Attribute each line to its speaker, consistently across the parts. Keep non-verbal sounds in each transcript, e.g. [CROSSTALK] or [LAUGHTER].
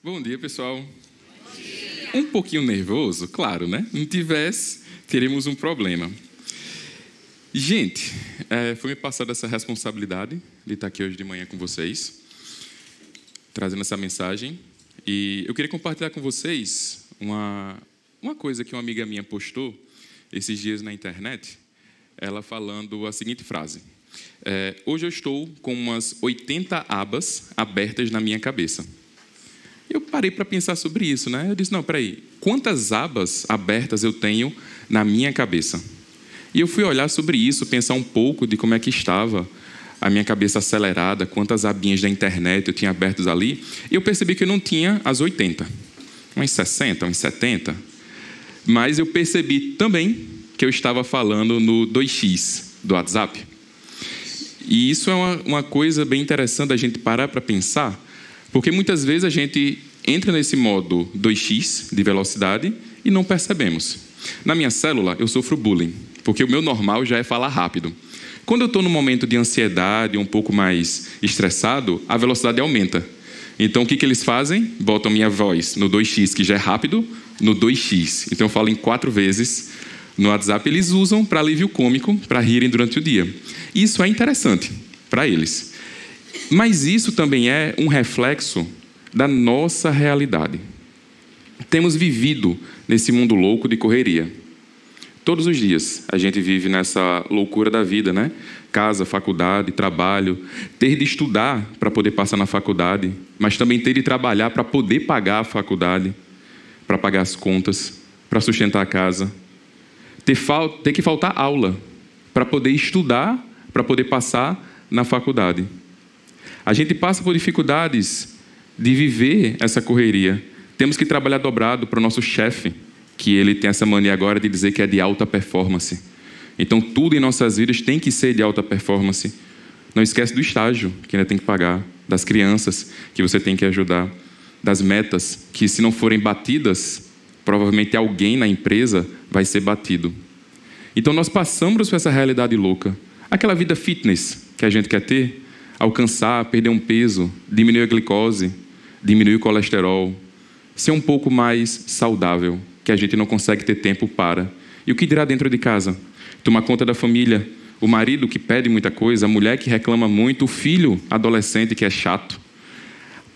Speaker 1: Bom dia, pessoal. Um pouquinho nervoso, claro, né? Não tivesse, teríamos um problema. Gente, é, foi me passada essa responsabilidade de estar aqui hoje de manhã com vocês, trazendo essa mensagem. E eu queria compartilhar com vocês uma, uma coisa que uma amiga minha postou esses dias na internet, ela falando a seguinte frase: é, Hoje eu estou com umas 80 abas abertas na minha cabeça. Eu parei para pensar sobre isso, né? Eu disse: não, peraí, quantas abas abertas eu tenho na minha cabeça? E eu fui olhar sobre isso, pensar um pouco de como é que estava a minha cabeça acelerada, quantas abinhas da internet eu tinha abertas ali, e eu percebi que eu não tinha as 80, uns 60, uns 70. Mas eu percebi também que eu estava falando no 2x do WhatsApp. E isso é uma, uma coisa bem interessante a gente parar para pensar, porque muitas vezes a gente entra nesse modo 2x de velocidade e não percebemos. Na minha célula, eu sofro bullying, porque o meu normal já é falar rápido. Quando eu estou num momento de ansiedade, um pouco mais estressado, a velocidade aumenta. Então, o que, que eles fazem? Botam minha voz no 2x, que já é rápido, no 2x. Então, eu falo em quatro vezes no WhatsApp. Eles usam para alívio cômico, para rirem durante o dia. Isso é interessante para eles. Mas isso também é um reflexo da nossa realidade. Temos vivido nesse mundo louco de correria. Todos os dias a gente vive nessa loucura da vida, né? Casa, faculdade, trabalho, ter de estudar para poder passar na faculdade, mas também ter de trabalhar para poder pagar a faculdade, para pagar as contas, para sustentar a casa. Ter, fal ter que faltar aula para poder estudar, para poder passar na faculdade. A gente passa por dificuldades de viver essa correria. Temos que trabalhar dobrado para o nosso chefe, que ele tem essa mania agora de dizer que é de alta performance. Então, tudo em nossas vidas tem que ser de alta performance. Não esquece do estágio que ainda tem que pagar, das crianças que você tem que ajudar, das metas que, se não forem batidas, provavelmente alguém na empresa vai ser batido. Então, nós passamos por essa realidade louca. Aquela vida fitness que a gente quer ter, alcançar, perder um peso, diminuir a glicose, diminuir o colesterol, ser um pouco mais saudável, que a gente não consegue ter tempo para. E o que dirá dentro de casa? Tomar conta da família, o marido que pede muita coisa, a mulher que reclama muito, o filho adolescente que é chato,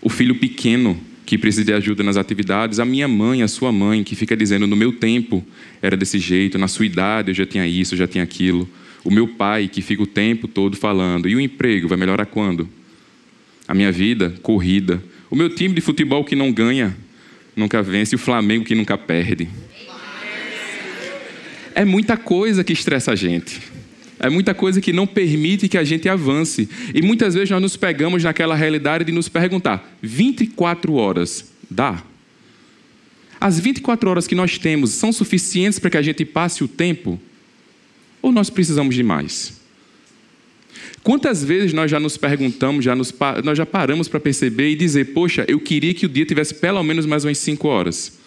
Speaker 1: o filho pequeno que precisa de ajuda nas atividades, a minha mãe, a sua mãe, que fica dizendo: no meu tempo era desse jeito, na sua idade eu já tinha isso, eu já tinha aquilo. O meu pai, que fica o tempo todo falando: e o emprego vai melhorar quando? A minha vida, corrida. O meu time de futebol que não ganha, nunca vence, e o Flamengo que nunca perde. É muita coisa que estressa a gente. É muita coisa que não permite que a gente avance. E muitas vezes nós nos pegamos naquela realidade de nos perguntar: 24 horas dá? As 24 horas que nós temos são suficientes para que a gente passe o tempo? Ou nós precisamos de mais? Quantas vezes nós já nos perguntamos, já nos, nós já paramos para perceber e dizer: Poxa, eu queria que o dia tivesse pelo menos mais umas 5 horas?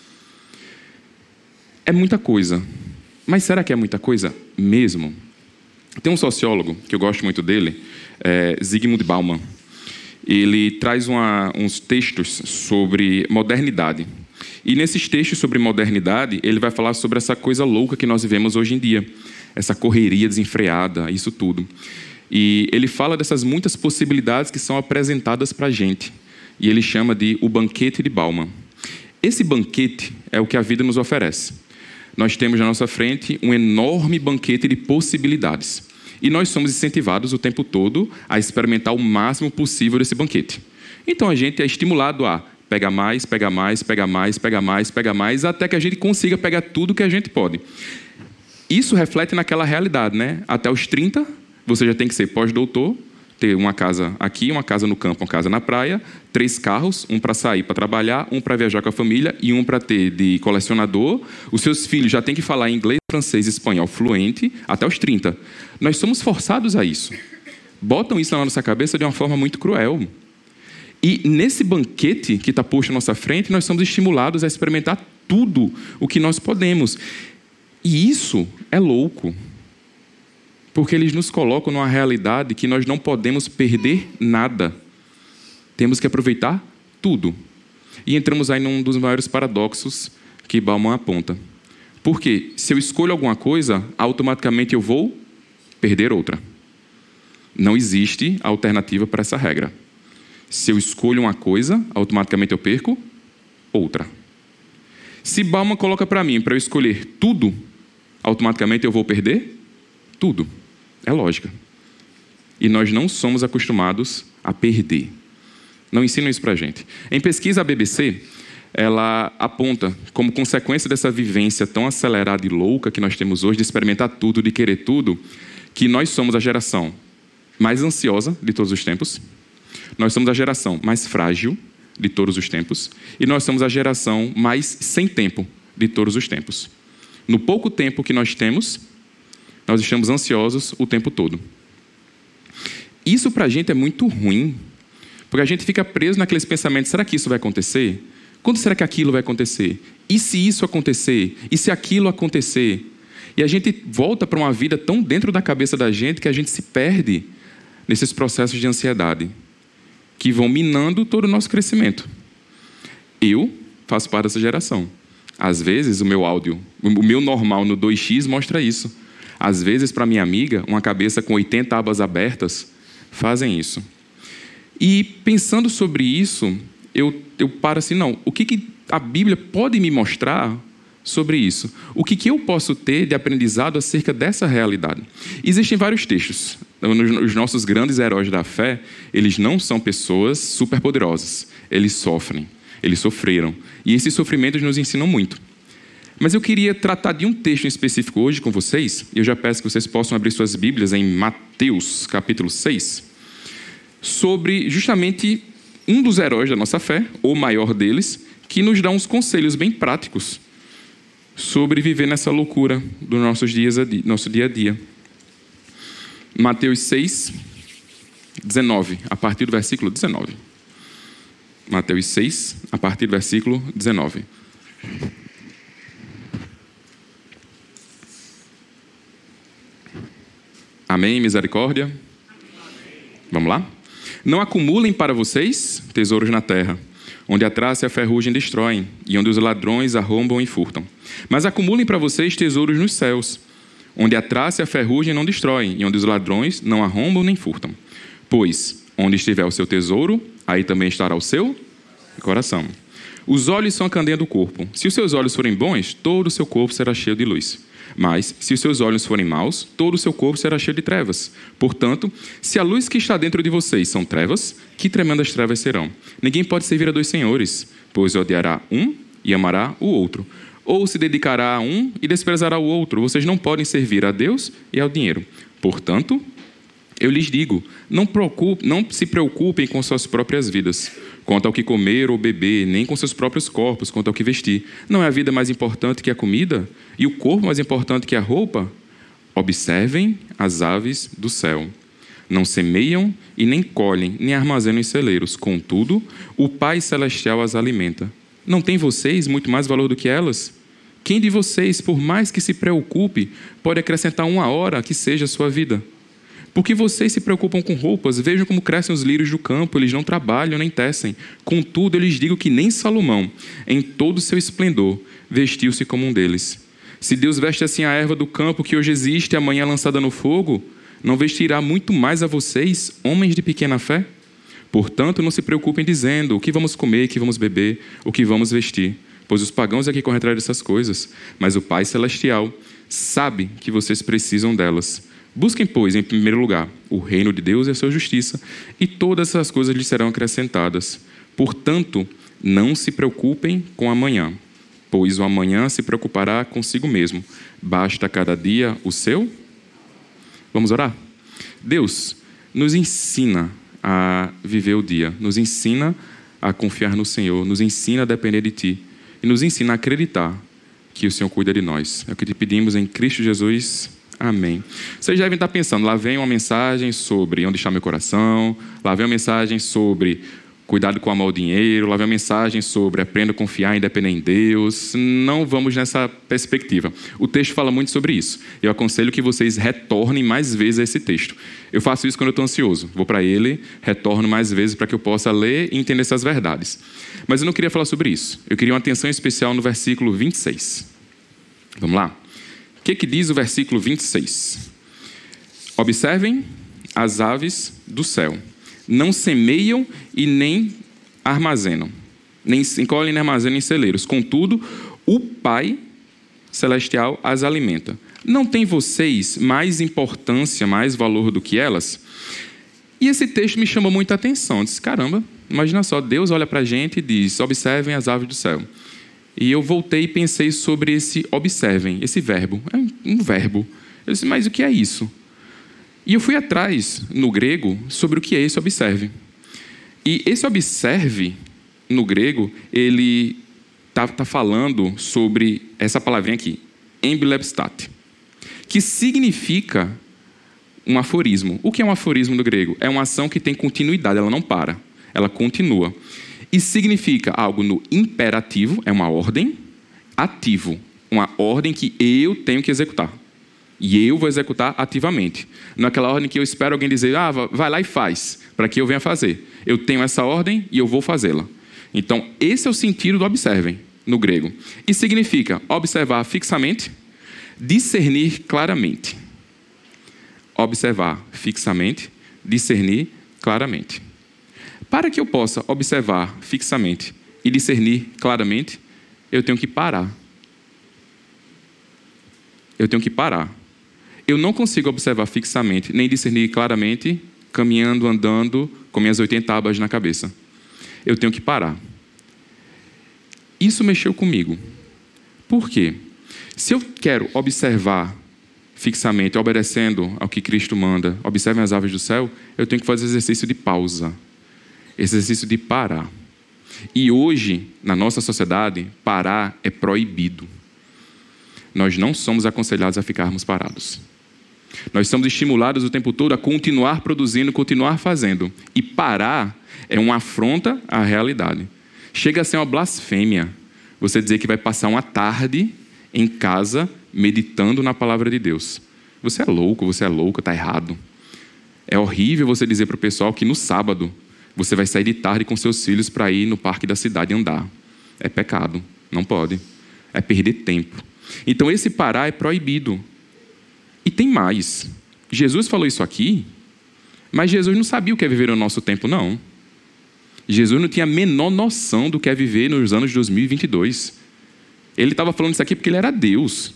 Speaker 1: É muita coisa. Mas será que é muita coisa mesmo? Tem um sociólogo que eu gosto muito dele, é Zygmunt Bauman. Ele traz uma, uns textos sobre modernidade. E nesses textos sobre modernidade, ele vai falar sobre essa coisa louca que nós vivemos hoje em dia, essa correria desenfreada, isso tudo. E ele fala dessas muitas possibilidades que são apresentadas para a gente. E ele chama de o banquete de Bauman. Esse banquete é o que a vida nos oferece. Nós temos na nossa frente um enorme banquete de possibilidades. E nós somos incentivados o tempo todo a experimentar o máximo possível desse banquete. Então a gente é estimulado a pegar mais, pegar mais, pegar mais, pegar mais, pegar mais, até que a gente consiga pegar tudo que a gente pode. Isso reflete naquela realidade, né? Até os 30, você já tem que ser pós-doutor, ter uma casa aqui, uma casa no campo, uma casa na praia, três carros, um para sair para trabalhar, um para viajar com a família e um para ter de colecionador. Os seus filhos já têm que falar inglês, francês e espanhol fluente até os 30. Nós somos forçados a isso. Botam isso na nossa cabeça de uma forma muito cruel. E nesse banquete que está posto à nossa frente, nós somos estimulados a experimentar tudo o que nós podemos. E isso é louco. Porque eles nos colocam numa realidade que nós não podemos perder nada. Temos que aproveitar tudo. E entramos aí num dos maiores paradoxos que Bauman aponta. Porque se eu escolho alguma coisa, automaticamente eu vou perder outra. Não existe alternativa para essa regra. Se eu escolho uma coisa, automaticamente eu perco outra. Se Bauman coloca para mim para eu escolher tudo, automaticamente eu vou perder tudo. É lógica. E nós não somos acostumados a perder. Não ensinam isso para a gente. Em pesquisa, a BBC ela aponta como consequência dessa vivência tão acelerada e louca que nós temos hoje de experimentar tudo, de querer tudo, que nós somos a geração mais ansiosa de todos os tempos, nós somos a geração mais frágil de todos os tempos e nós somos a geração mais sem tempo de todos os tempos. No pouco tempo que nós temos, nós estamos ansiosos o tempo todo. Isso para a gente é muito ruim, porque a gente fica preso naqueles pensamentos: será que isso vai acontecer? Quando será que aquilo vai acontecer? E se isso acontecer? E se aquilo acontecer? E a gente volta para uma vida tão dentro da cabeça da gente que a gente se perde nesses processos de ansiedade que vão minando todo o nosso crescimento. Eu faço parte dessa geração. Às vezes, o meu áudio, o meu normal no 2x mostra isso. Às vezes, para minha amiga, uma cabeça com 80 abas abertas fazem isso. E pensando sobre isso, eu, eu paro assim, não, o que, que a Bíblia pode me mostrar sobre isso? O que, que eu posso ter de aprendizado acerca dessa realidade? Existem vários textos. Os nossos grandes heróis da fé, eles não são pessoas superpoderosas. Eles sofrem, eles sofreram. E esses sofrimentos nos ensinam muito. Mas eu queria tratar de um texto em específico hoje com vocês, e eu já peço que vocês possam abrir suas Bíblias em Mateus, capítulo 6, sobre justamente um dos heróis da nossa fé, ou maior deles, que nos dá uns conselhos bem práticos sobre viver nessa loucura dos nossos dias dia, nosso dia a dia. Mateus 6, 19, a partir do versículo 19. Mateus 6, a partir do versículo 19. Amém, misericórdia? Vamos lá? Não acumulem para vocês tesouros na terra, onde a traça e a ferrugem destroem, e onde os ladrões arrombam e furtam. Mas acumulem para vocês tesouros nos céus, onde a traça e a ferrugem não destroem, e onde os ladrões não arrombam nem furtam. Pois, onde estiver o seu tesouro, aí também estará o seu coração. Os olhos são a candeia do corpo. Se os seus olhos forem bons, todo o seu corpo será cheio de luz. Mas, se os seus olhos forem maus, todo o seu corpo será cheio de trevas. Portanto, se a luz que está dentro de vocês são trevas, que tremendas trevas serão? Ninguém pode servir a dois senhores, pois odiará um e amará o outro. Ou se dedicará a um e desprezará o outro. Vocês não podem servir a Deus e ao dinheiro. Portanto, eu lhes digo: não, não se preocupem com suas próprias vidas quanto ao que comer ou beber, nem com seus próprios corpos, quanto ao que vestir. Não é a vida mais importante que a comida? E o corpo mais importante que a roupa? Observem as aves do céu. Não semeiam e nem colhem, nem armazenam em celeiros. Contudo, o Pai Celestial as alimenta. Não tem vocês muito mais valor do que elas? Quem de vocês, por mais que se preocupe, pode acrescentar uma hora que seja a sua vida? Porque vocês se preocupam com roupas, vejam como crescem os lírios do campo, eles não trabalham nem tecem. Contudo, eu lhes digo que nem Salomão, em todo o seu esplendor, vestiu-se como um deles. Se Deus veste assim a erva do campo que hoje existe e amanhã é lançada no fogo, não vestirá muito mais a vocês, homens de pequena fé? Portanto, não se preocupem dizendo o que vamos comer, o que vamos beber, o que vamos vestir, pois os pagãos é que correm atrás dessas coisas, mas o Pai Celestial sabe que vocês precisam delas. Busquem, pois, em primeiro lugar, o reino de Deus e a sua justiça, e todas essas coisas lhes serão acrescentadas. Portanto, não se preocupem com amanhã, pois o amanhã se preocupará consigo mesmo. Basta cada dia o seu. Vamos orar? Deus, nos ensina a viver o dia, nos ensina a confiar no Senhor, nos ensina a depender de Ti e nos ensina a acreditar que o Senhor cuida de nós. É o que te pedimos em Cristo Jesus. Amém. Vocês devem estar pensando, lá vem uma mensagem sobre onde está meu coração, lá vem uma mensagem sobre cuidado com o dinheiro, lá vem a mensagem sobre aprenda a confiar independente em Deus. Não vamos nessa perspectiva. O texto fala muito sobre isso. Eu aconselho que vocês retornem mais vezes a esse texto. Eu faço isso quando eu estou ansioso. Vou para ele, retorno mais vezes para que eu possa ler e entender essas verdades. Mas eu não queria falar sobre isso. Eu queria uma atenção especial no versículo 26. Vamos lá? Que, que diz o versículo 26? Observem as aves do céu não semeiam e nem armazenam, nem encolhem nem armazenam em celeiros. Contudo, o Pai celestial as alimenta. Não tem vocês mais importância, mais valor do que elas? E esse texto me chamou muita atenção. Eu disse: caramba, imagina só, Deus olha para a gente e diz: observem as aves do céu. E eu voltei e pensei sobre esse observem, esse verbo. É um verbo. Eu disse: mas o que é isso? E eu fui atrás, no grego, sobre o que é esse observe. E esse observe, no grego, ele está tá falando sobre essa palavrinha aqui, embilepstate, que significa um aforismo. O que é um aforismo no grego? É uma ação que tem continuidade, ela não para, ela continua. E significa algo no imperativo, é uma ordem, ativo, uma ordem que eu tenho que executar. E eu vou executar ativamente. Naquela ordem que eu espero alguém dizer, ah, vai lá e faz, para que eu venha fazer. Eu tenho essa ordem e eu vou fazê-la. Então, esse é o sentido do observem, no grego. E significa observar fixamente, discernir claramente. Observar fixamente, discernir claramente. Para que eu possa observar fixamente e discernir claramente, eu tenho que parar. Eu tenho que parar eu não consigo observar fixamente, nem discernir claramente, caminhando, andando, com minhas 80 abas na cabeça. Eu tenho que parar. Isso mexeu comigo. Por quê? Se eu quero observar fixamente, obedecendo ao que Cristo manda, observem as aves do céu, eu tenho que fazer exercício de pausa, exercício de parar. E hoje, na nossa sociedade, parar é proibido. Nós não somos aconselhados a ficarmos parados. Nós somos estimulados o tempo todo a continuar produzindo, continuar fazendo. E parar é uma afronta à realidade. Chega a ser uma blasfêmia você dizer que vai passar uma tarde em casa meditando na palavra de Deus. Você é louco, você é louco, está errado. É horrível você dizer para o pessoal que no sábado você vai sair de tarde com seus filhos para ir no parque da cidade andar. É pecado, não pode. É perder tempo. Então esse parar é proibido. E tem mais. Jesus falou isso aqui, mas Jesus não sabia o que é viver no nosso tempo, não. Jesus não tinha a menor noção do que é viver nos anos 2022. Ele estava falando isso aqui porque ele era Deus.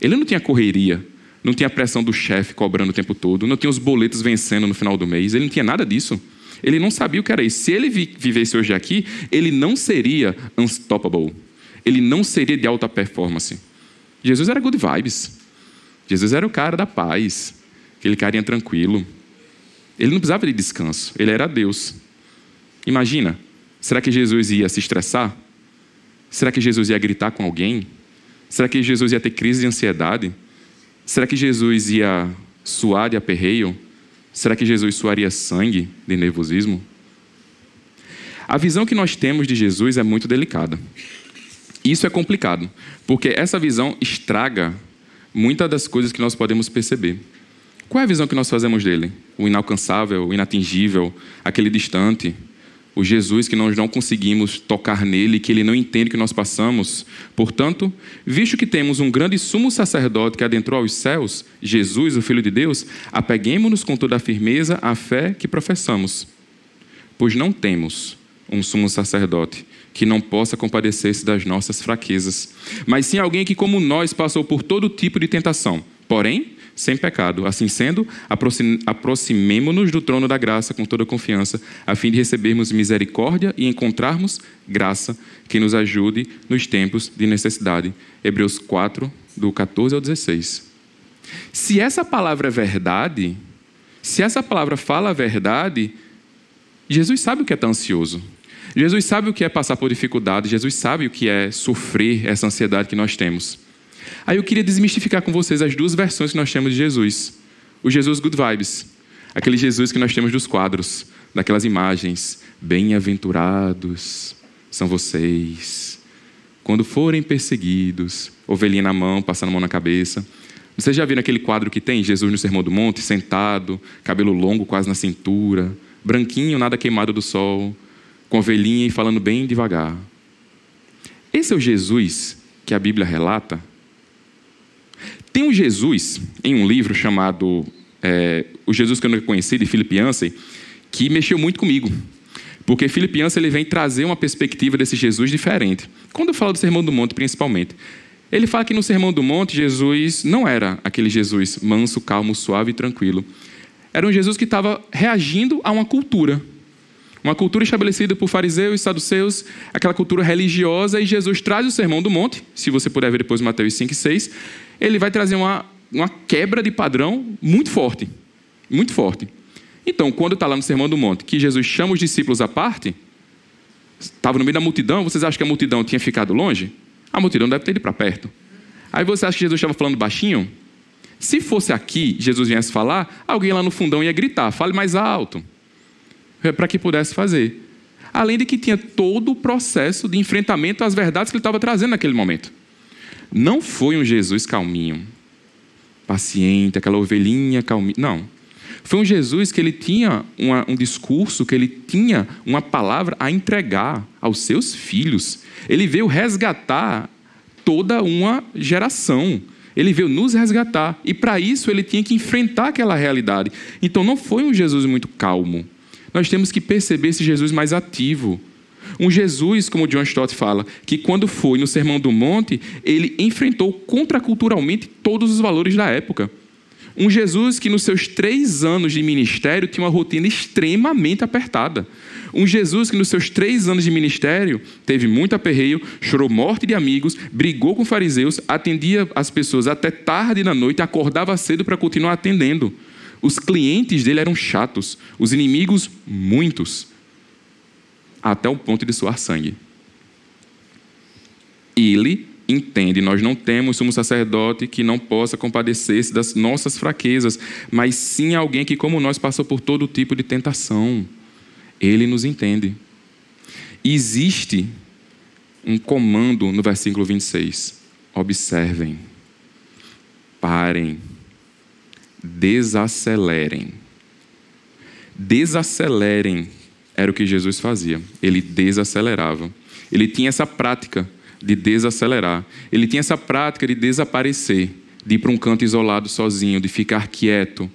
Speaker 1: Ele não tinha correria, não tinha a pressão do chefe cobrando o tempo todo, não tinha os boletos vencendo no final do mês, ele não tinha nada disso. Ele não sabia o que era isso. Se ele vivesse hoje aqui, ele não seria unstoppable. Ele não seria de alta performance. Jesus era good vibes. Jesus era o cara da paz, aquele carinha tranquilo. Ele não precisava de descanso, ele era Deus. Imagina, será que Jesus ia se estressar? Será que Jesus ia gritar com alguém? Será que Jesus ia ter crise de ansiedade? Será que Jesus ia suar de aperreio? Será que Jesus suaria sangue de nervosismo? A visão que nós temos de Jesus é muito delicada. Isso é complicado, porque essa visão estraga muitas das coisas que nós podemos perceber. Qual é a visão que nós fazemos dele? O inalcançável, o inatingível, aquele distante, o Jesus que nós não conseguimos tocar nele, que ele não entende o que nós passamos. Portanto, visto que temos um grande sumo sacerdote que adentrou aos céus, Jesus, o Filho de Deus, apeguemos-nos com toda a firmeza à fé que professamos. Pois não temos um sumo sacerdote que não possa compadecer-se das nossas fraquezas, mas sim alguém que, como nós, passou por todo tipo de tentação, porém sem pecado. Assim sendo, aproximemo-nos do trono da graça com toda confiança, a fim de recebermos misericórdia e encontrarmos graça que nos ajude nos tempos de necessidade. Hebreus 4, do 14 ao 16. Se essa palavra é verdade, se essa palavra fala a verdade, Jesus sabe o que é estar ansioso. Jesus sabe o que é passar por dificuldade, Jesus sabe o que é sofrer essa ansiedade que nós temos. Aí eu queria desmistificar com vocês as duas versões que nós temos de Jesus. O Jesus Good Vibes, aquele Jesus que nós temos dos quadros, daquelas imagens, Bem-aventurados são vocês. Quando forem perseguidos, ovelhinha na mão, passando a mão na cabeça. Vocês já viram aquele quadro que tem Jesus no Sermão do Monte, sentado, cabelo longo quase na cintura, branquinho, nada queimado do sol, com ovelhinha e falando bem devagar. Esse é o Jesus que a Bíblia relata. Tem um Jesus em um livro chamado é, O Jesus que eu não conheci, de Philip Yancey, que mexeu muito comigo. Porque Philip Yancey ele vem trazer uma perspectiva desse Jesus diferente. Quando eu falo do Sermão do Monte, principalmente. Ele fala que no Sermão do Monte, Jesus não era aquele Jesus manso, calmo, suave e tranquilo. Era um Jesus que estava reagindo a uma cultura. Uma cultura estabelecida por fariseus, saduceus, aquela cultura religiosa, e Jesus traz o Sermão do Monte, se você puder ver depois Mateus 5 e 6, ele vai trazer uma, uma quebra de padrão muito forte. Muito forte. Então, quando está lá no Sermão do Monte, que Jesus chama os discípulos à parte, estava no meio da multidão, vocês acham que a multidão tinha ficado longe? A multidão deve ter ido para perto. Aí você acha que Jesus estava falando baixinho? Se fosse aqui, Jesus viesse falar, alguém lá no fundão ia gritar, fale mais alto, é para que pudesse fazer. Além de que tinha todo o processo de enfrentamento às verdades que ele estava trazendo naquele momento. Não foi um Jesus calminho, paciente, aquela ovelhinha calminha. Não. Foi um Jesus que ele tinha uma, um discurso, que ele tinha uma palavra a entregar aos seus filhos. Ele veio resgatar toda uma geração. Ele veio nos resgatar. E para isso ele tinha que enfrentar aquela realidade. Então não foi um Jesus muito calmo. Nós temos que perceber esse Jesus mais ativo. Um Jesus, como John Stott fala, que quando foi no Sermão do Monte, ele enfrentou contraculturalmente todos os valores da época. Um Jesus que, nos seus três anos de ministério, tinha uma rotina extremamente apertada. Um Jesus que, nos seus três anos de ministério, teve muito aperreio, chorou morte de amigos, brigou com fariseus, atendia as pessoas até tarde da noite, acordava cedo para continuar atendendo. Os clientes dele eram chatos, os inimigos, muitos, até o ponto de suar sangue. Ele entende, nós não temos um sacerdote que não possa compadecer-se das nossas fraquezas, mas sim alguém que, como nós, passou por todo tipo de tentação. Ele nos entende. existe um comando no versículo 26. Observem, parem, desacelerem. Desacelerem era o que Jesus fazia. Ele desacelerava. Ele tinha essa prática de desacelerar. Ele tinha essa prática de desaparecer, de ir para um canto isolado sozinho, de ficar quieto,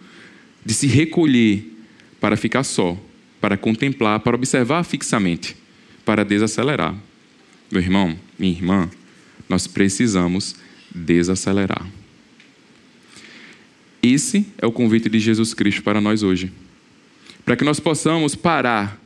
Speaker 1: de se recolher para ficar só, para contemplar, para observar fixamente, para desacelerar. Meu irmão, minha irmã, nós precisamos desacelerar. Esse é o convite de Jesus Cristo para nós hoje. Para que nós possamos parar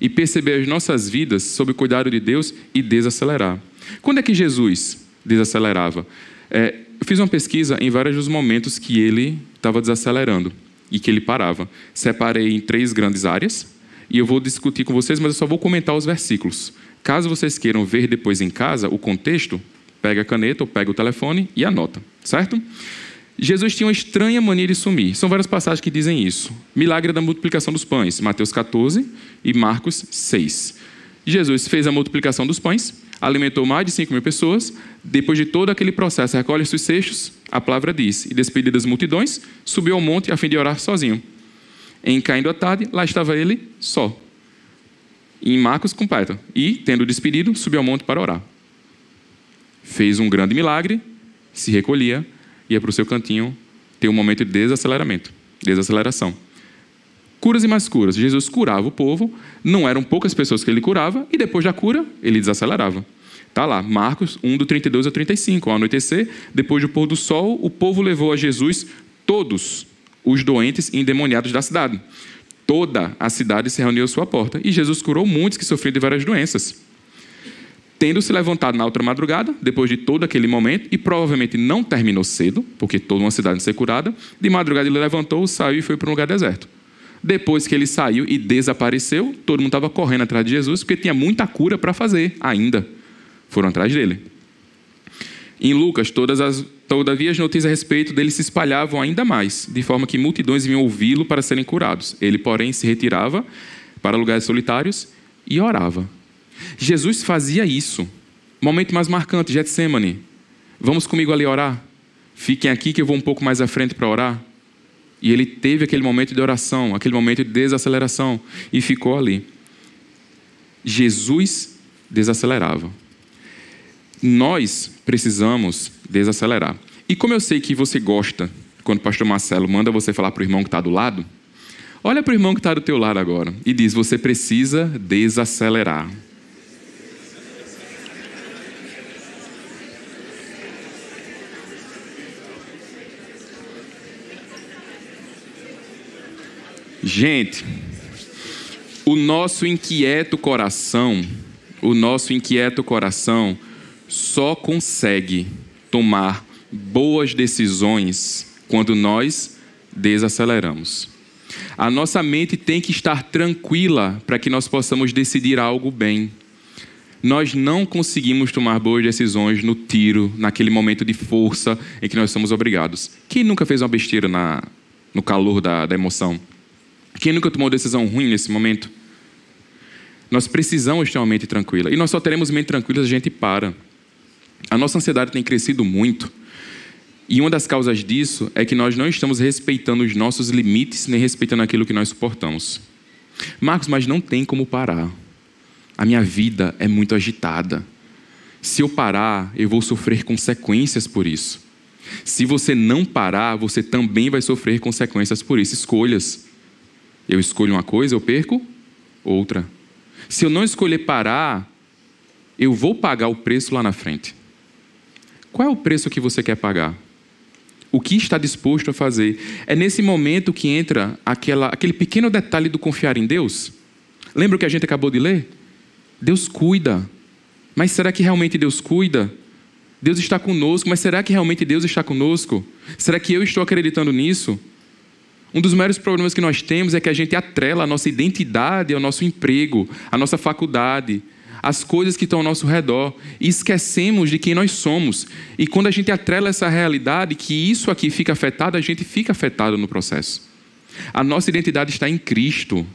Speaker 1: e perceber as nossas vidas sob o cuidado de Deus e desacelerar. Quando é que Jesus desacelerava? É, eu fiz uma pesquisa em vários dos momentos que ele estava desacelerando e que ele parava. Separei em três grandes áreas e eu vou discutir com vocês, mas eu só vou comentar os versículos. Caso vocês queiram ver depois em casa o contexto, pega a caneta ou pega o telefone e anota, certo? Jesus tinha uma estranha mania de sumir. São várias passagens que dizem isso. Milagre da multiplicação dos pães, Mateus 14 e Marcos 6. Jesus fez a multiplicação dos pães, alimentou mais de 5 mil pessoas. Depois de todo aquele processo, recolhe seus cestos, a palavra diz, e despedidas multidões, subiu ao monte a fim de orar sozinho. Em caindo a tarde, lá estava ele só. Em Marcos completa. E, tendo despedido, subiu ao monte para orar. Fez um grande milagre, se recolhia, ia para o seu cantinho ter um momento de desaceleramento, desaceleração. Curas e mais curas. Jesus curava o povo, não eram poucas pessoas que ele curava, e depois da cura, ele desacelerava. Está lá, Marcos 1, do 32 ao 35. Ao anoitecer, depois do pôr do sol, o povo levou a Jesus todos os doentes e endemoniados da cidade. Toda a cidade se reuniu à sua porta, e Jesus curou muitos que sofriam de várias doenças. Tendo se levantado na outra madrugada, depois de todo aquele momento, e provavelmente não terminou cedo, porque toda uma cidade ser curada, de madrugada ele levantou, saiu e foi para um lugar deserto. Depois que ele saiu e desapareceu, todo mundo estava correndo atrás de Jesus, porque tinha muita cura para fazer ainda. Foram atrás dele. Em Lucas, todas as, todavia as notícias a respeito dele se espalhavam ainda mais, de forma que multidões vinham ouvi-lo para serem curados. Ele, porém, se retirava para lugares solitários e orava. Jesus fazia isso. Momento mais marcante, Getsemane. Vamos comigo ali orar? Fiquem aqui que eu vou um pouco mais à frente para orar. E ele teve aquele momento de oração, aquele momento de desaceleração e ficou ali. Jesus desacelerava. Nós precisamos desacelerar. E como eu sei que você gosta, quando o pastor Marcelo manda você falar para o irmão que está do lado, olha para o irmão que está do teu lado agora e diz: você precisa desacelerar. Gente, o nosso inquieto coração, o nosso inquieto coração só consegue tomar boas decisões quando nós desaceleramos. A nossa mente tem que estar tranquila para que nós possamos decidir algo bem. Nós não conseguimos tomar boas decisões no tiro, naquele momento de força em que nós somos obrigados. Quem nunca fez uma besteira na, no calor da, da emoção? Quem nunca tomou decisão ruim nesse momento? Nós precisamos ter uma mente tranquila. E nós só teremos mente tranquila se a gente para. A nossa ansiedade tem crescido muito. E uma das causas disso é que nós não estamos respeitando os nossos limites, nem respeitando aquilo que nós suportamos. Marcos, mas não tem como parar. A minha vida é muito agitada. Se eu parar, eu vou sofrer consequências por isso. Se você não parar, você também vai sofrer consequências por isso. Escolhas. Eu escolho uma coisa, eu perco outra. Se eu não escolher parar, eu vou pagar o preço lá na frente. Qual é o preço que você quer pagar? O que está disposto a fazer? É nesse momento que entra aquela, aquele pequeno detalhe do confiar em Deus. Lembra o que a gente acabou de ler? Deus cuida. Mas será que realmente Deus cuida? Deus está conosco, mas será que realmente Deus está conosco? Será que eu estou acreditando nisso? Um dos maiores problemas que nós temos é que a gente atrela a nossa identidade ao nosso emprego, à nossa faculdade, às coisas que estão ao nosso redor e esquecemos de quem nós somos. E quando a gente atrela essa realidade, que isso aqui fica afetado, a gente fica afetado no processo. A nossa identidade está em Cristo.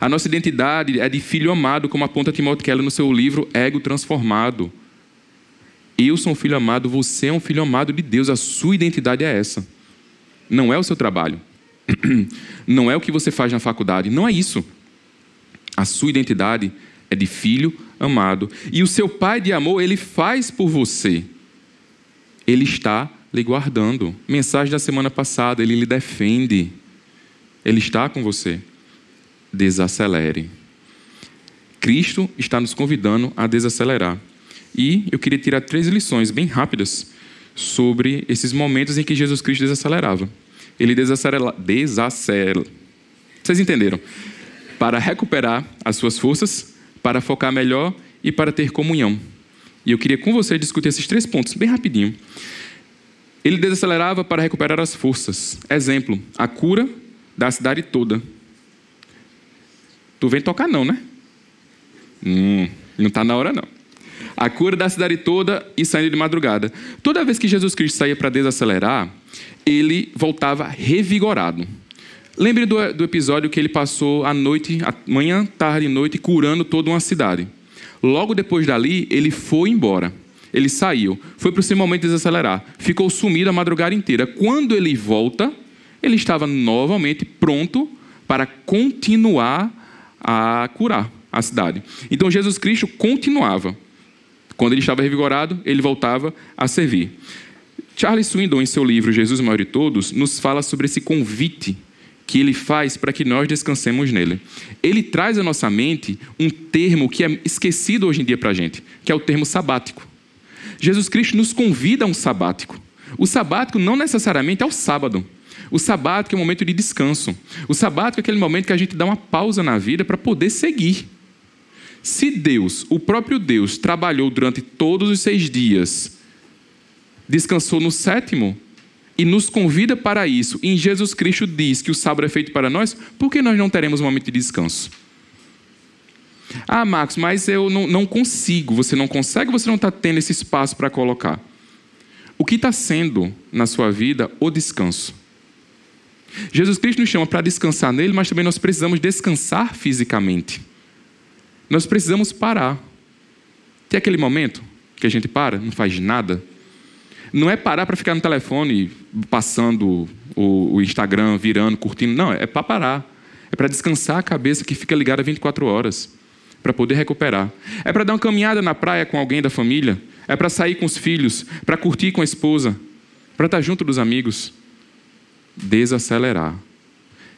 Speaker 1: A nossa identidade é de filho amado, como aponta Timóteo Keller no seu livro Ego Transformado. Eu sou um filho amado, você é um filho amado de Deus, a sua identidade é essa. Não é o seu trabalho [CLEARS THROAT] não é o que você faz na faculdade, não é isso. A sua identidade é de filho amado. E o seu pai de amor, ele faz por você. Ele está lhe guardando. Mensagem da semana passada, ele lhe defende. Ele está com você. Desacelere. Cristo está nos convidando a desacelerar. E eu queria tirar três lições bem rápidas sobre esses momentos em que Jesus Cristo desacelerava ele desacelera. desacelera. Vocês entenderam? Para recuperar as suas forças, para focar melhor e para ter comunhão. E eu queria com você discutir esses três pontos bem rapidinho. Ele desacelerava para recuperar as forças. Exemplo, a cura da cidade toda. Tu vem tocar não, né? Hum, não está na hora não. A cura da cidade toda e saindo de madrugada. Toda vez que Jesus Cristo saía para desacelerar, ele voltava revigorado. Lembre do, do, episódio que ele passou a noite, a manhã, tarde e noite, curando toda uma cidade. Logo depois dali, ele foi embora. Ele saiu, foi para o seu momento de desacelerar, ficou sumido a madrugada inteira. Quando ele volta, ele estava novamente pronto para continuar a curar a cidade. Então Jesus Cristo continuava. Quando ele estava revigorado, ele voltava a servir. Charles Swindoll, em seu livro Jesus Maior de Todos, nos fala sobre esse convite que ele faz para que nós descansemos nele. Ele traz à nossa mente um termo que é esquecido hoje em dia para a gente, que é o termo sabático. Jesus Cristo nos convida a um sabático. O sabático não necessariamente é o sábado. O sabático é um momento de descanso. O sabático é aquele momento que a gente dá uma pausa na vida para poder seguir. Se Deus, o próprio Deus, trabalhou durante todos os seis dias descansou no sétimo e nos convida para isso, e em Jesus Cristo diz que o sábado é feito para nós, por que nós não teremos um momento de descanso? Ah, Marcos, mas eu não, não consigo. Você não consegue, você não está tendo esse espaço para colocar. O que está sendo na sua vida o descanso? Jesus Cristo nos chama para descansar nele, mas também nós precisamos descansar fisicamente. Nós precisamos parar. Tem aquele momento que a gente para, não faz nada. Não é parar para ficar no telefone, passando o, o Instagram, virando, curtindo. Não, é para parar. É para descansar a cabeça que fica ligada 24 horas, para poder recuperar. É para dar uma caminhada na praia com alguém da família. É para sair com os filhos, para curtir com a esposa, para estar junto dos amigos. Desacelerar.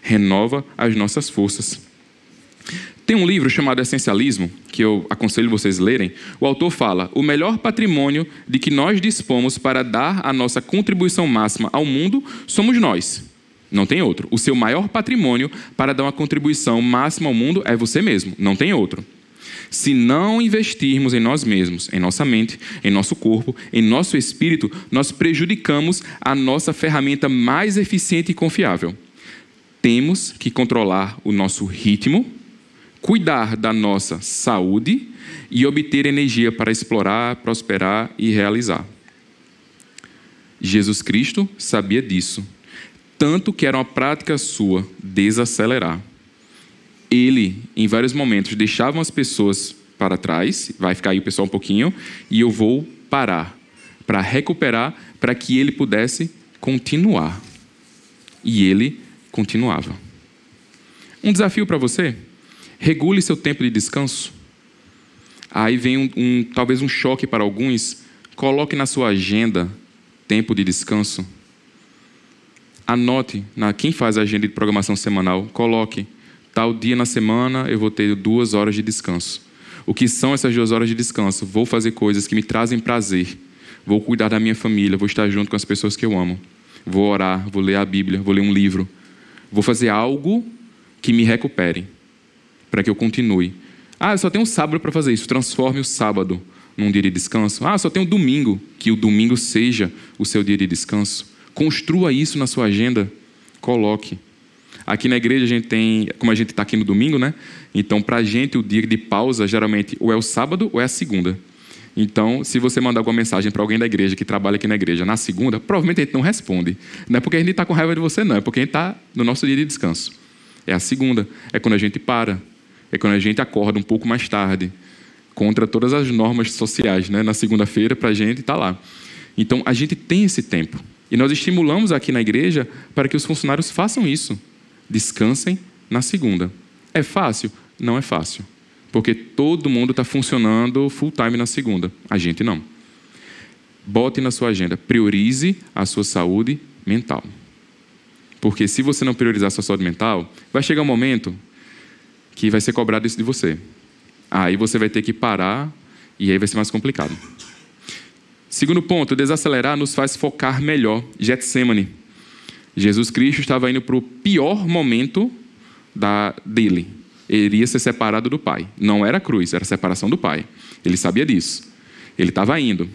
Speaker 1: Renova as nossas forças. Tem um livro chamado Essencialismo, que eu aconselho vocês lerem. O autor fala: o melhor patrimônio de que nós dispomos para dar a nossa contribuição máxima ao mundo somos nós. Não tem outro. O seu maior patrimônio para dar uma contribuição máxima ao mundo é você mesmo. Não tem outro. Se não investirmos em nós mesmos, em nossa mente, em nosso corpo, em nosso espírito, nós prejudicamos a nossa ferramenta mais eficiente e confiável. Temos que controlar o nosso ritmo, cuidar da nossa saúde e obter energia para explorar, prosperar e realizar. Jesus Cristo sabia disso, tanto que era uma prática sua desacelerar. Ele, em vários momentos, deixava as pessoas para trás, vai ficar aí o pessoal um pouquinho, e eu vou parar para recuperar, para que ele pudesse continuar. E ele continuava. Um desafio para você? Regule seu tempo de descanso. Aí vem um, um, talvez um choque para alguns. Coloque na sua agenda tempo de descanso. Anote, na, quem faz a agenda de programação semanal, coloque. Tal dia na semana eu vou ter duas horas de descanso. O que são essas duas horas de descanso? Vou fazer coisas que me trazem prazer. Vou cuidar da minha família, vou estar junto com as pessoas que eu amo. Vou orar, vou ler a Bíblia, vou ler um livro. Vou fazer algo que me recupere para que eu continue. Ah, eu só tenho um sábado para fazer isso. Transforme o sábado num dia de descanso. Ah, só tenho um domingo. Que o domingo seja o seu dia de descanso. Construa isso na sua agenda. Coloque. Aqui na igreja a gente tem, como a gente está aqui no domingo, né? Então, para a gente, o dia de pausa geralmente ou é o sábado ou é a segunda. Então, se você mandar alguma mensagem para alguém da igreja que trabalha aqui na igreja na segunda, provavelmente a gente não responde. Não é porque a gente está com raiva de você, não. É porque a gente está no nosso dia de descanso. É a segunda. É quando a gente para é quando a gente acorda um pouco mais tarde, contra todas as normas sociais, né? Na segunda-feira, para a gente estar tá lá. Então, a gente tem esse tempo. E nós estimulamos aqui na igreja para que os funcionários façam isso. Descansem na segunda. É fácil? Não é fácil. Porque todo mundo está funcionando full time na segunda. A gente não. Bote na sua agenda. Priorize a sua saúde mental. Porque se você não priorizar a sua saúde mental, vai chegar um momento que vai ser cobrado isso de você. Aí você vai ter que parar e aí vai ser mais complicado. Segundo ponto, desacelerar nos faz focar melhor. Getsemane. Jesus Cristo estava indo para o pior momento da, dele. Ele iria ser separado do Pai. Não era cruz, era separação do Pai. Ele sabia disso. Ele estava indo.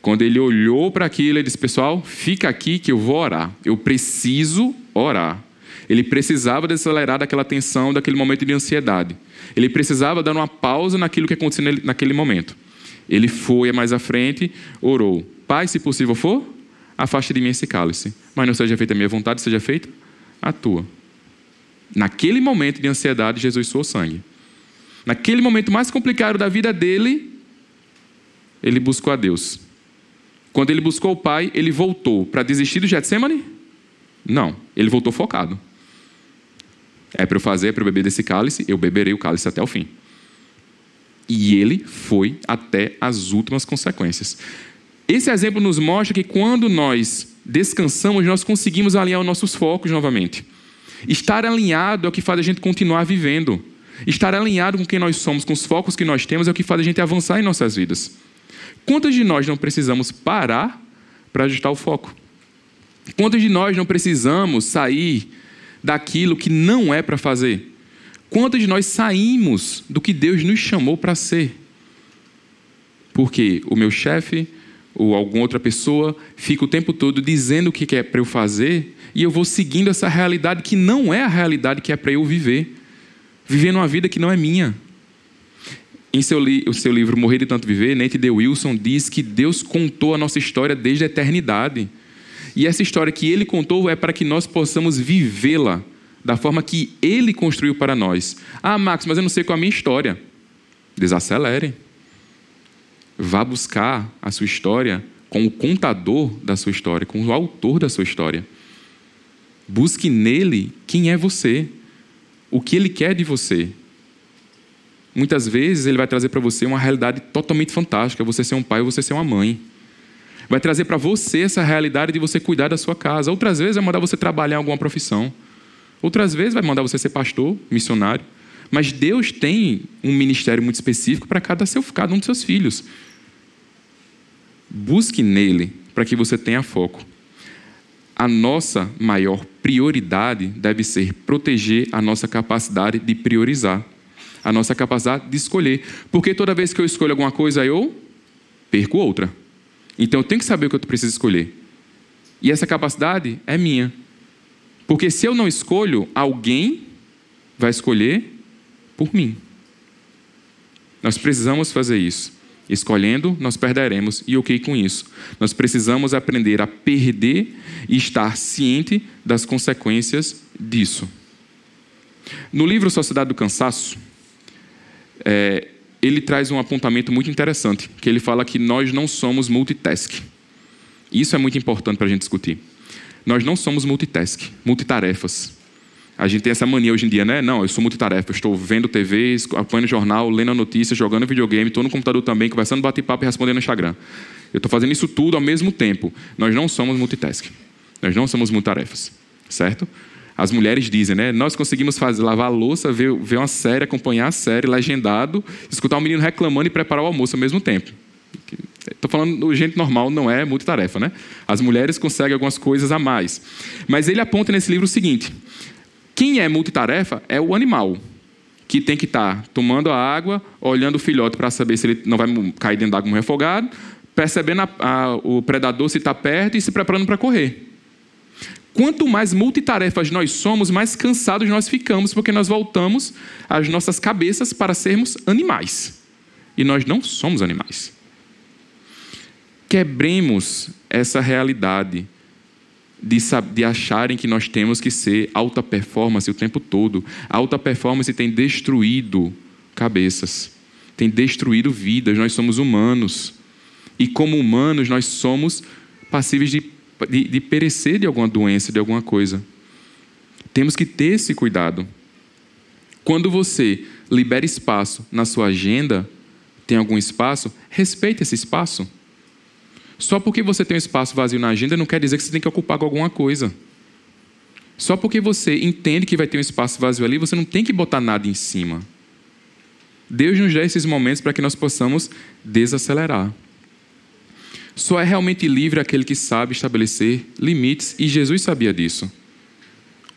Speaker 1: Quando ele olhou para aquilo, ele disse: Pessoal, fica aqui que eu vou orar. Eu preciso orar. Ele precisava desacelerar daquela tensão, daquele momento de ansiedade. Ele precisava dar uma pausa naquilo que aconteceu naquele momento. Ele foi mais à frente, orou: Pai, se possível for, afaste de mim esse cálice. Mas não seja feita a minha vontade, seja feita a tua. Naquele momento de ansiedade, Jesus suou sangue. Naquele momento mais complicado da vida dele, ele buscou a Deus. Quando ele buscou o Pai, ele voltou para desistir do Getsemane? Não, ele voltou focado. É para eu fazer, é para eu beber desse cálice, eu beberei o cálice até o fim. E ele foi até as últimas consequências. Esse exemplo nos mostra que quando nós descansamos, nós conseguimos alinhar os nossos focos novamente. Estar alinhado é o que faz a gente continuar vivendo. Estar alinhado com quem nós somos, com os focos que nós temos, é o que faz a gente avançar em nossas vidas. Quantos de nós não precisamos parar para ajustar o foco? Quantos de nós não precisamos sair daquilo que não é para fazer? Quantos de nós saímos do que Deus nos chamou para ser? Porque o meu chefe ou alguma outra pessoa fica o tempo todo dizendo o que é para eu fazer e eu vou seguindo essa realidade que não é a realidade que é para eu viver. Vivendo uma vida que não é minha. Em seu, li o seu livro Morrer de Tanto Viver, Nate D. Wilson diz que Deus contou a nossa história desde a eternidade. E essa história que ele contou é para que nós possamos vivê-la da forma que ele construiu para nós. Ah, Max, mas eu não sei qual é a minha história. Desacelere. Vá buscar a sua história com o contador da sua história, com o autor da sua história. Busque nele quem é você, o que ele quer de você. Muitas vezes ele vai trazer para você uma realidade totalmente fantástica, você ser um pai ou você ser uma mãe. Vai trazer para você essa realidade de você cuidar da sua casa. Outras vezes vai mandar você trabalhar em alguma profissão. Outras vezes vai mandar você ser pastor, missionário. Mas Deus tem um ministério muito específico para cada, seu, cada um dos seus filhos. Busque nele para que você tenha foco. A nossa maior prioridade deve ser proteger a nossa capacidade de priorizar, a nossa capacidade de escolher. Porque toda vez que eu escolho alguma coisa, eu perco outra. Então eu tenho que saber o que eu preciso escolher. E essa capacidade é minha. Porque se eu não escolho, alguém vai escolher por mim. Nós precisamos fazer isso. Escolhendo, nós perderemos, e ok com isso. Nós precisamos aprender a perder e estar ciente das consequências disso. No livro Sociedade do Cansaço, é, ele traz um apontamento muito interessante, que ele fala que nós não somos multitask. Isso é muito importante para a gente discutir. Nós não somos multitask, multitarefas. A gente tem essa mania hoje em dia, né? Não, eu sou multitarefa, eu estou vendo TV, acompanhando jornal, lendo a notícia, jogando videogame, estou no computador também, conversando, bate-papo e respondendo no Instagram. Eu estou fazendo isso tudo ao mesmo tempo. Nós não somos multitask. Nós não somos multitarefas, certo? As mulheres dizem, né? Nós conseguimos fazer, lavar a louça, ver, ver uma série, acompanhar a série, legendado, escutar um menino reclamando e preparar o almoço ao mesmo tempo. Estou falando, gente normal não é multitarefa, né? As mulheres conseguem algumas coisas a mais. Mas ele aponta nesse livro o seguinte: quem é multitarefa é o animal, que tem que estar tá tomando a água, olhando o filhote para saber se ele não vai cair dentro d'água um refogado, percebendo a, a, o predador se está perto e se preparando para correr. Quanto mais multitarefas nós somos, mais cansados nós ficamos, porque nós voltamos as nossas cabeças para sermos animais. E nós não somos animais. Quebremos essa realidade de, de acharem que nós temos que ser alta performance o tempo todo. A alta performance tem destruído cabeças, tem destruído vidas. Nós somos humanos. E como humanos, nós somos passíveis de, de, de perecer de alguma doença, de alguma coisa. Temos que ter esse cuidado. Quando você libera espaço na sua agenda, tem algum espaço, respeite esse espaço. Só porque você tem um espaço vazio na agenda não quer dizer que você tem que ocupar com alguma coisa. Só porque você entende que vai ter um espaço vazio ali, você não tem que botar nada em cima. Deus nos dá esses momentos para que nós possamos desacelerar. Só é realmente livre aquele que sabe estabelecer limites, e Jesus sabia disso.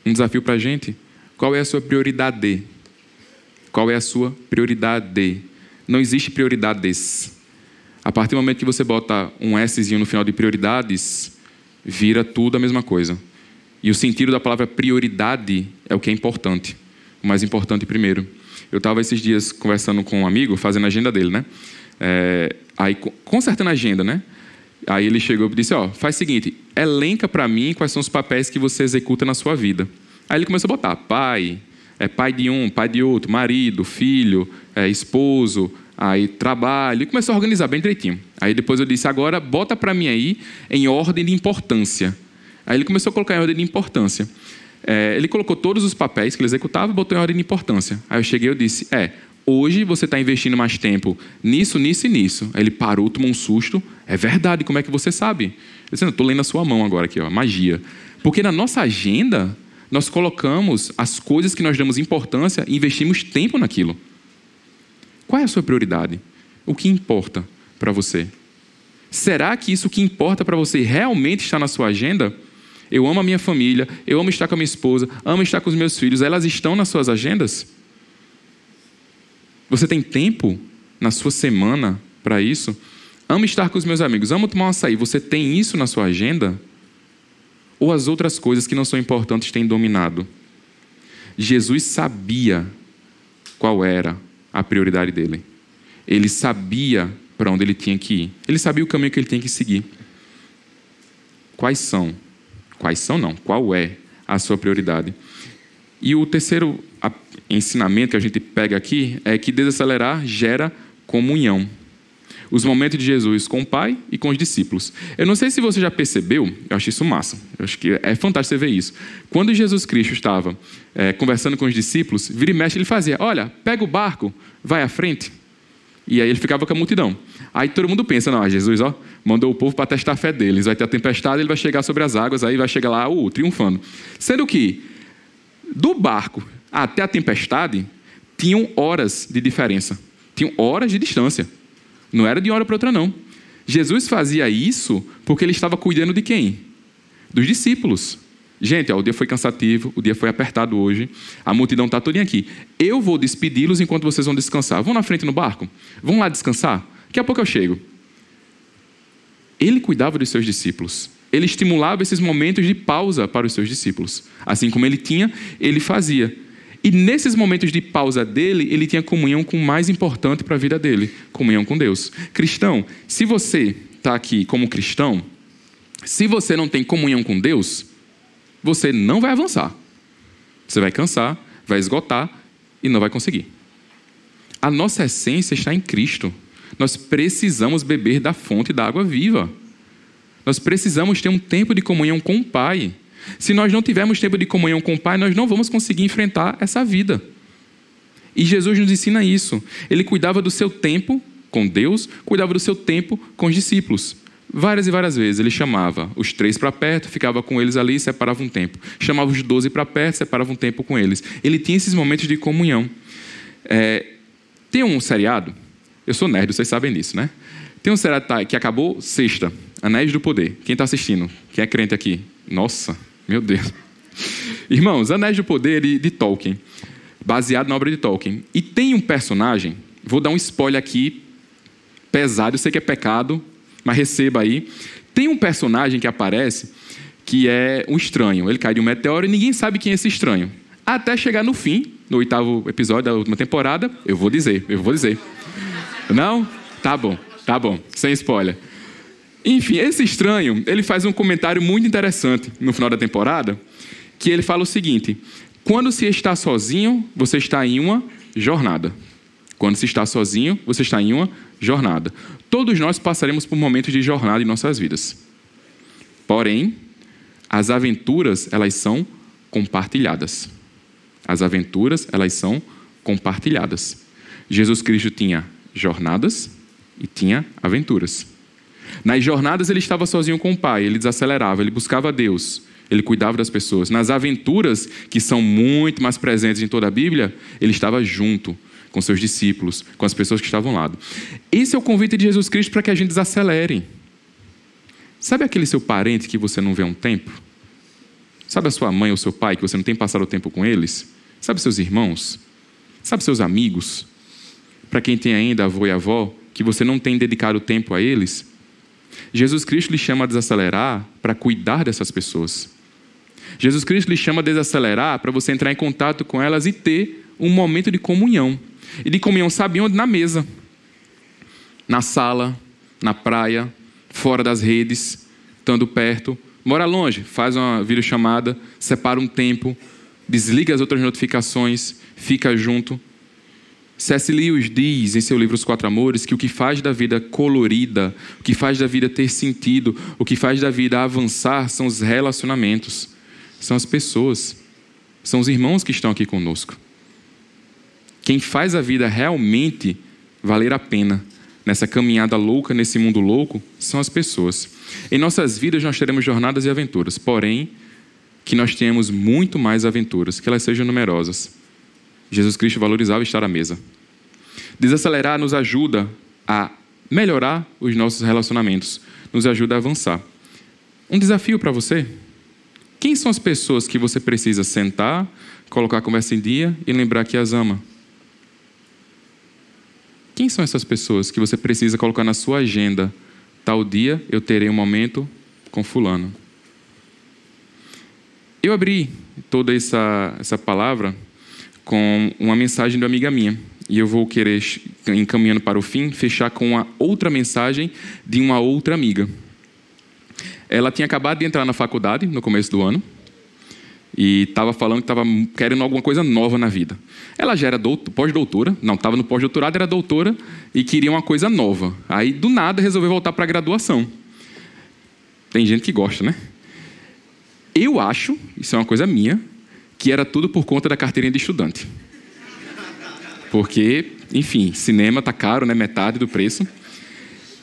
Speaker 1: Um desafio para a gente: qual é a sua prioridade? Qual é a sua prioridade? Não existe prioridades. A partir do momento que você bota um Szinho no final de prioridades, vira tudo a mesma coisa. E o sentido da palavra prioridade é o que é importante. O mais importante primeiro. Eu estava esses dias conversando com um amigo, fazendo a agenda dele, né? É, aí, consertando a agenda, né? Aí ele chegou e disse: Ó, faz o seguinte, elenca para mim quais são os papéis que você executa na sua vida. Aí ele começou a botar pai, é pai de um, pai de outro, marido, filho, é, esposo, aí trabalho, e começou a organizar bem direitinho. Aí depois eu disse, agora bota para mim aí em ordem de importância. Aí ele começou a colocar em ordem de importância. É, ele colocou todos os papéis que ele executava e botou em ordem de importância. Aí eu cheguei e disse, é, hoje você está investindo mais tempo nisso, nisso e nisso. Aí ele parou, tomou um susto. É verdade, como é que você sabe? Eu estou lendo a sua mão agora aqui, ó, magia. Porque na nossa agenda, nós colocamos as coisas que nós damos importância e investimos tempo naquilo. Qual é a sua prioridade? O que importa para você? Será que isso que importa para você realmente está na sua agenda? Eu amo a minha família, eu amo estar com a minha esposa, amo estar com os meus filhos, elas estão nas suas agendas? Você tem tempo na sua semana para isso? Amo estar com os meus amigos, amo tomar um açaí. Você tem isso na sua agenda? Ou as outras coisas que não são importantes têm dominado? Jesus sabia qual era a prioridade dele. Ele sabia para onde ele tinha que ir. Ele sabia o caminho que ele tinha que seguir. Quais são? Quais são não? Qual é a sua prioridade? E o terceiro ensinamento que a gente pega aqui é que desacelerar gera comunhão. Os momentos de Jesus com o Pai e com os discípulos. Eu não sei se você já percebeu, eu acho isso massa, eu acho que é fantástico você ver isso. Quando Jesus Cristo estava é, conversando com os discípulos, vira e mexe, ele fazia: Olha, pega o barco, vai à frente. E aí ele ficava com a multidão. Aí todo mundo pensa: Não, Jesus ó, mandou o povo para testar a fé deles. Vai ter a tempestade, ele vai chegar sobre as águas, aí vai chegar lá, uh, triunfando. Sendo que do barco até a tempestade, tinham horas de diferença. Tinham horas de distância. Não era de uma hora para outra, não. Jesus fazia isso porque ele estava cuidando de quem? Dos discípulos. Gente, ó, o dia foi cansativo, o dia foi apertado hoje, a multidão está toda aqui. Eu vou despedi-los enquanto vocês vão descansar. Vão na frente no barco? Vão lá descansar? Daqui a pouco eu chego. Ele cuidava dos seus discípulos. Ele estimulava esses momentos de pausa para os seus discípulos. Assim como ele tinha, ele fazia. E nesses momentos de pausa dele, ele tinha comunhão com o mais importante para a vida dele: comunhão com Deus. Cristão, se você está aqui como cristão, se você não tem comunhão com Deus, você não vai avançar. Você vai cansar, vai esgotar e não vai conseguir. A nossa essência está em Cristo. Nós precisamos beber da fonte da água viva. Nós precisamos ter um tempo de comunhão com o Pai. Se nós não tivermos tempo de comunhão com o Pai, nós não vamos conseguir enfrentar essa vida. E Jesus nos ensina isso. Ele cuidava do seu tempo com Deus, cuidava do seu tempo com os discípulos. Várias e várias vezes ele chamava os três para perto, ficava com eles ali e separava um tempo. Chamava os doze para perto, separava um tempo com eles. Ele tinha esses momentos de comunhão. É, tem um seriado, eu sou nerd, vocês sabem disso, né? Tem um seriado que acabou sexta, Anéis do Poder. Quem está assistindo? Quem é crente aqui? Nossa, meu Deus. Irmãos, Anéis do Poder de, Tolkien, baseado na obra de Tolkien. E tem um personagem, vou dar um spoiler aqui, pesado, eu sei que é pecado, mas receba aí. Tem um personagem que aparece que é um estranho. Ele cai de um meteoro e ninguém sabe quem é esse estranho. Até chegar no fim, no oitavo episódio da última temporada, eu vou dizer, eu vou dizer. Não? Tá bom, tá bom, sem spoiler. Enfim, esse estranho, ele faz um comentário muito interessante no final da temporada, que ele fala o seguinte: quando se está sozinho, você está em uma jornada. Quando se está sozinho, você está em uma jornada. Todos nós passaremos por momentos de jornada em nossas vidas. Porém, as aventuras, elas são compartilhadas. As aventuras, elas são compartilhadas. Jesus Cristo tinha jornadas e tinha aventuras. Nas jornadas ele estava sozinho com o Pai, ele desacelerava, ele buscava Deus, ele cuidava das pessoas. Nas aventuras, que são muito mais presentes em toda a Bíblia, ele estava junto com seus discípulos, com as pessoas que estavam ao lado. Esse é o convite de Jesus Cristo para que a gente desacelere. Sabe aquele seu parente que você não vê há um tempo? Sabe a sua mãe ou seu pai que você não tem passado o tempo com eles? Sabe seus irmãos? Sabe seus amigos? Para quem tem ainda avô e avó, que você não tem dedicado tempo a eles? Jesus Cristo lhe chama a desacelerar para cuidar dessas pessoas. Jesus Cristo lhe chama a desacelerar para você entrar em contato com elas e ter um momento de comunhão. E de comunhão, sabe onde? Na mesa, na sala, na praia, fora das redes, estando perto. Mora longe, faz uma videochamada, separa um tempo, desliga as outras notificações, fica junto. C.S. Lewis diz em seu livro Os Quatro Amores que o que faz da vida colorida, o que faz da vida ter sentido, o que faz da vida avançar são os relacionamentos, são as pessoas, são os irmãos que estão aqui conosco. Quem faz a vida realmente valer a pena nessa caminhada louca, nesse mundo louco, são as pessoas. Em nossas vidas nós teremos jornadas e aventuras, porém, que nós tenhamos muito mais aventuras, que elas sejam numerosas Jesus Cristo valorizava estar à mesa. Desacelerar nos ajuda a melhorar os nossos relacionamentos, nos ajuda a avançar. Um desafio para você? Quem são as pessoas que você precisa sentar, colocar a conversa em dia e lembrar que as ama? Quem são essas pessoas que você precisa colocar na sua agenda? Tal dia eu terei um momento com Fulano. Eu abri toda essa, essa palavra com uma mensagem de uma amiga minha. E eu vou querer, encaminhando para o fim, fechar com uma outra mensagem de uma outra amiga. Ela tinha acabado de entrar na faculdade no começo do ano. e estava falando que estava querendo alguma coisa nova na vida. Ela já era pós-doutora, não, estava no pós-doutorado, era doutora e queria uma coisa nova. Aí, do nada, resolveu voltar para a graduação. Tem gente que gosta, né? Eu acho, isso é uma coisa minha, que era tudo por conta da carteirinha de estudante. Porque, enfim, cinema tá caro, né? Metade do preço.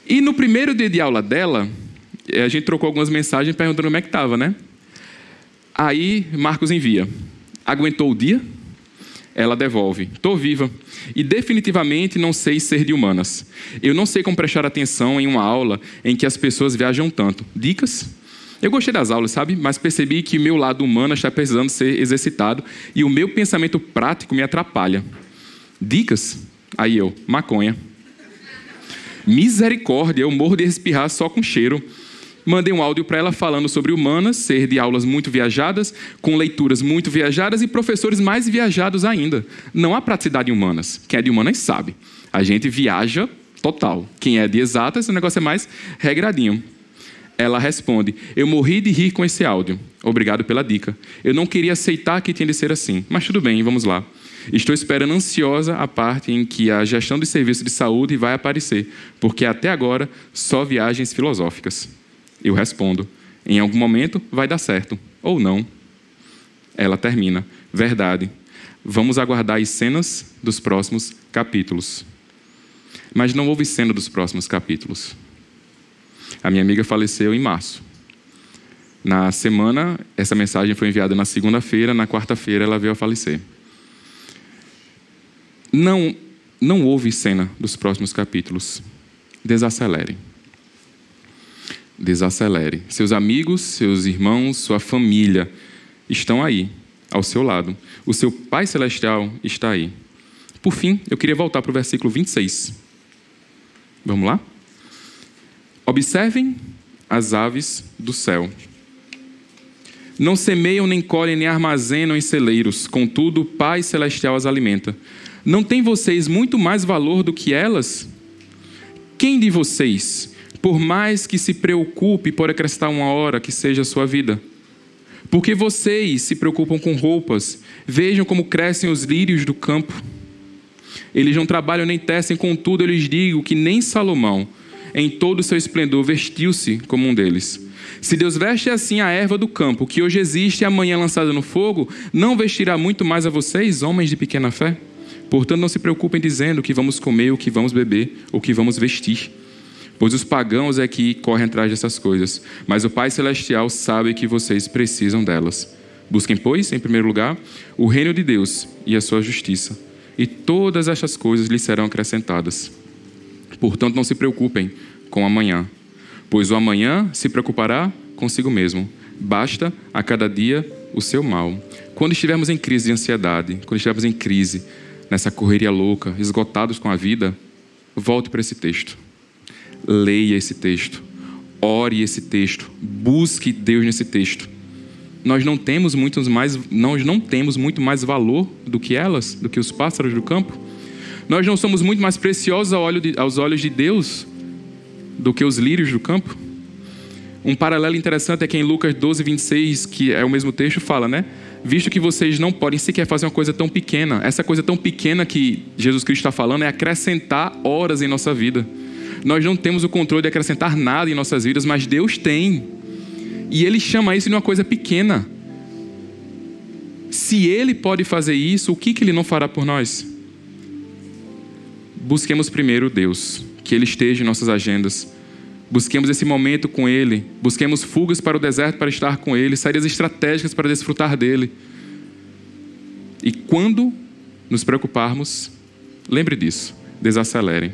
Speaker 1: E no primeiro dia de aula dela, a gente trocou algumas mensagens perguntando como é que estava, né? Aí Marcos envia: Aguentou o dia? Ela devolve: Estou viva. E definitivamente não sei ser de humanas. Eu não sei como prestar atenção em uma aula em que as pessoas viajam tanto. Dicas? Eu gostei das aulas, sabe? Mas percebi que o meu lado humano está precisando ser exercitado e o meu pensamento prático me atrapalha. Dicas? Aí eu: maconha. Misericórdia, eu morro de espirrar só com cheiro. Mandei um áudio para ela falando sobre humanas, ser de aulas muito viajadas, com leituras muito viajadas e professores mais viajados ainda. Não há praticidade em humanas. Quem é de humanas sabe. A gente viaja total. Quem é de exatas, o negócio é mais regradinho. Ela responde: Eu morri de rir com esse áudio. Obrigado pela dica. Eu não queria aceitar que tinha de ser assim, mas tudo bem, vamos lá. Estou esperando ansiosa a parte em que a gestão de serviço de saúde vai aparecer, porque até agora só viagens filosóficas. Eu respondo: em algum momento vai dar certo, ou não. Ela termina: verdade. Vamos aguardar as cenas dos próximos capítulos. Mas não houve cena dos próximos capítulos. A minha amiga faleceu em março. Na semana, essa mensagem foi enviada na segunda-feira, na quarta-feira ela veio a falecer. Não, não houve cena dos próximos capítulos. Desacelere desacelere. Seus amigos, seus irmãos, sua família estão aí, ao seu lado. O seu Pai Celestial está aí. Por fim, eu queria voltar para o versículo 26. Vamos lá? Observem as aves do céu. Não semeiam, nem colhem, nem armazenam em celeiros, contudo, o Pai Celestial as alimenta. Não tem vocês muito mais valor do que elas? Quem de vocês, por mais que se preocupe por acrescentar uma hora que seja a sua vida. Porque vocês se preocupam com roupas, vejam como crescem os lírios do campo. Eles não trabalham nem tecem, contudo eu lhes digo que nem Salomão, em todo o seu esplendor, vestiu-se como um deles. Se Deus veste assim a erva do campo, que hoje existe e amanhã lançada no fogo, não vestirá muito mais a vocês, homens de pequena fé? Portanto, não se preocupem dizendo o que vamos comer, o que vamos beber, o que vamos vestir pois os pagãos é que correm atrás dessas coisas, mas o Pai Celestial sabe que vocês precisam delas. Busquem, pois, em primeiro lugar, o reino de Deus e a sua justiça, e todas estas coisas lhes serão acrescentadas. Portanto, não se preocupem com amanhã, pois o amanhã se preocupará consigo mesmo. Basta a cada dia o seu mal. Quando estivermos em crise de ansiedade, quando estivermos em crise, nessa correria louca, esgotados com a vida, volte para esse texto leia esse texto, ore esse texto, busque Deus nesse texto. Nós não temos muitos mais, nós não temos muito mais valor do que elas, do que os pássaros do campo. Nós não somos muito mais preciosos aos olhos de Deus do que os lírios do campo. Um paralelo interessante é que em Lucas 12, 26, que é o mesmo texto, fala, né? Visto que vocês não podem sequer fazer uma coisa tão pequena, essa coisa tão pequena que Jesus Cristo está falando é acrescentar horas em nossa vida. Nós não temos o controle de acrescentar nada em nossas vidas, mas Deus tem. E Ele chama isso de uma coisa pequena. Se Ele pode fazer isso, o que, que Ele não fará por nós? Busquemos primeiro Deus, que Ele esteja em nossas agendas. Busquemos esse momento com Ele. Busquemos fugas para o deserto para estar com Ele, saídas estratégicas para desfrutar dele. E quando nos preocuparmos, lembre disso, desacelerem.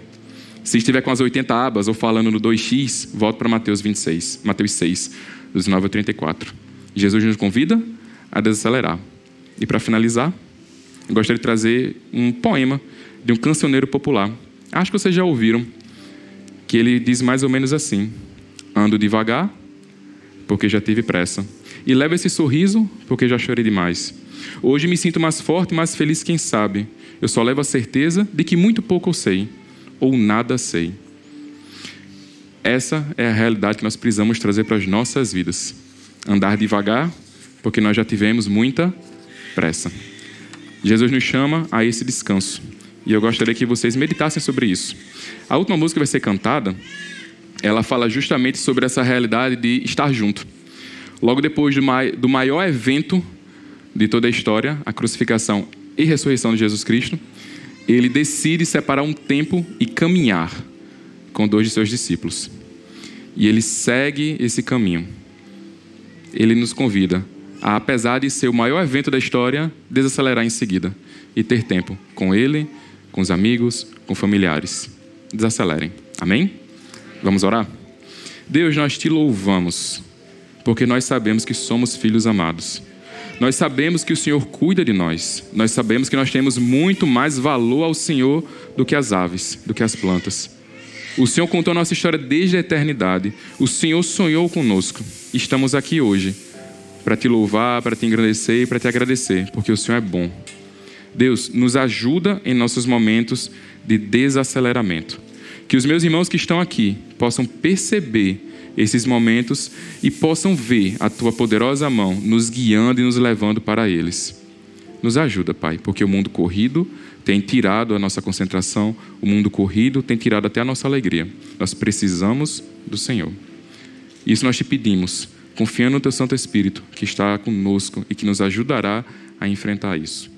Speaker 1: Se estiver com as 80 abas ou falando no 2x, volte para Mateus 26, Mateus 6, dos 9 ao 34. Jesus nos convida a desacelerar. E para finalizar, gostaria de trazer um poema de um cancioneiro popular. Acho que vocês já ouviram, que ele diz mais ou menos assim: Ando devagar, porque já tive pressa. E levo esse sorriso, porque já chorei demais. Hoje me sinto mais forte e mais feliz, quem sabe. Eu só levo a certeza de que muito pouco eu sei ou nada sei. Essa é a realidade que nós precisamos trazer para as nossas vidas. Andar devagar, porque nós já tivemos muita pressa. Jesus nos chama a esse descanso. E eu gostaria que vocês meditassem sobre isso. A última música vai ser cantada, ela fala justamente sobre essa realidade de estar junto. Logo depois do maior evento de toda a história, a crucificação e ressurreição de Jesus Cristo, ele decide separar um tempo e caminhar com dois de seus discípulos. E ele segue esse caminho. Ele nos convida a, apesar de ser o maior evento da história, desacelerar em seguida e ter tempo com ele, com os amigos, com familiares. Desacelerem. Amém? Vamos orar? Deus, nós te louvamos, porque nós sabemos que somos filhos amados. Nós sabemos que o Senhor cuida de nós. Nós sabemos que nós temos muito mais valor ao Senhor do que as aves, do que as plantas. O Senhor contou nossa história desde a eternidade. O Senhor sonhou conosco. Estamos aqui hoje para te louvar, para te engrandecer e para te agradecer, porque o Senhor é bom. Deus, nos ajuda em nossos momentos de desaceleramento. Que os meus irmãos que estão aqui possam perceber esses momentos e possam ver a tua poderosa mão nos guiando e nos levando para eles. Nos ajuda, Pai, porque o mundo corrido tem tirado a nossa concentração, o mundo corrido tem tirado até a nossa alegria. Nós precisamos do Senhor. Isso nós te pedimos, confiando no teu Santo Espírito, que está conosco e que nos ajudará a enfrentar isso.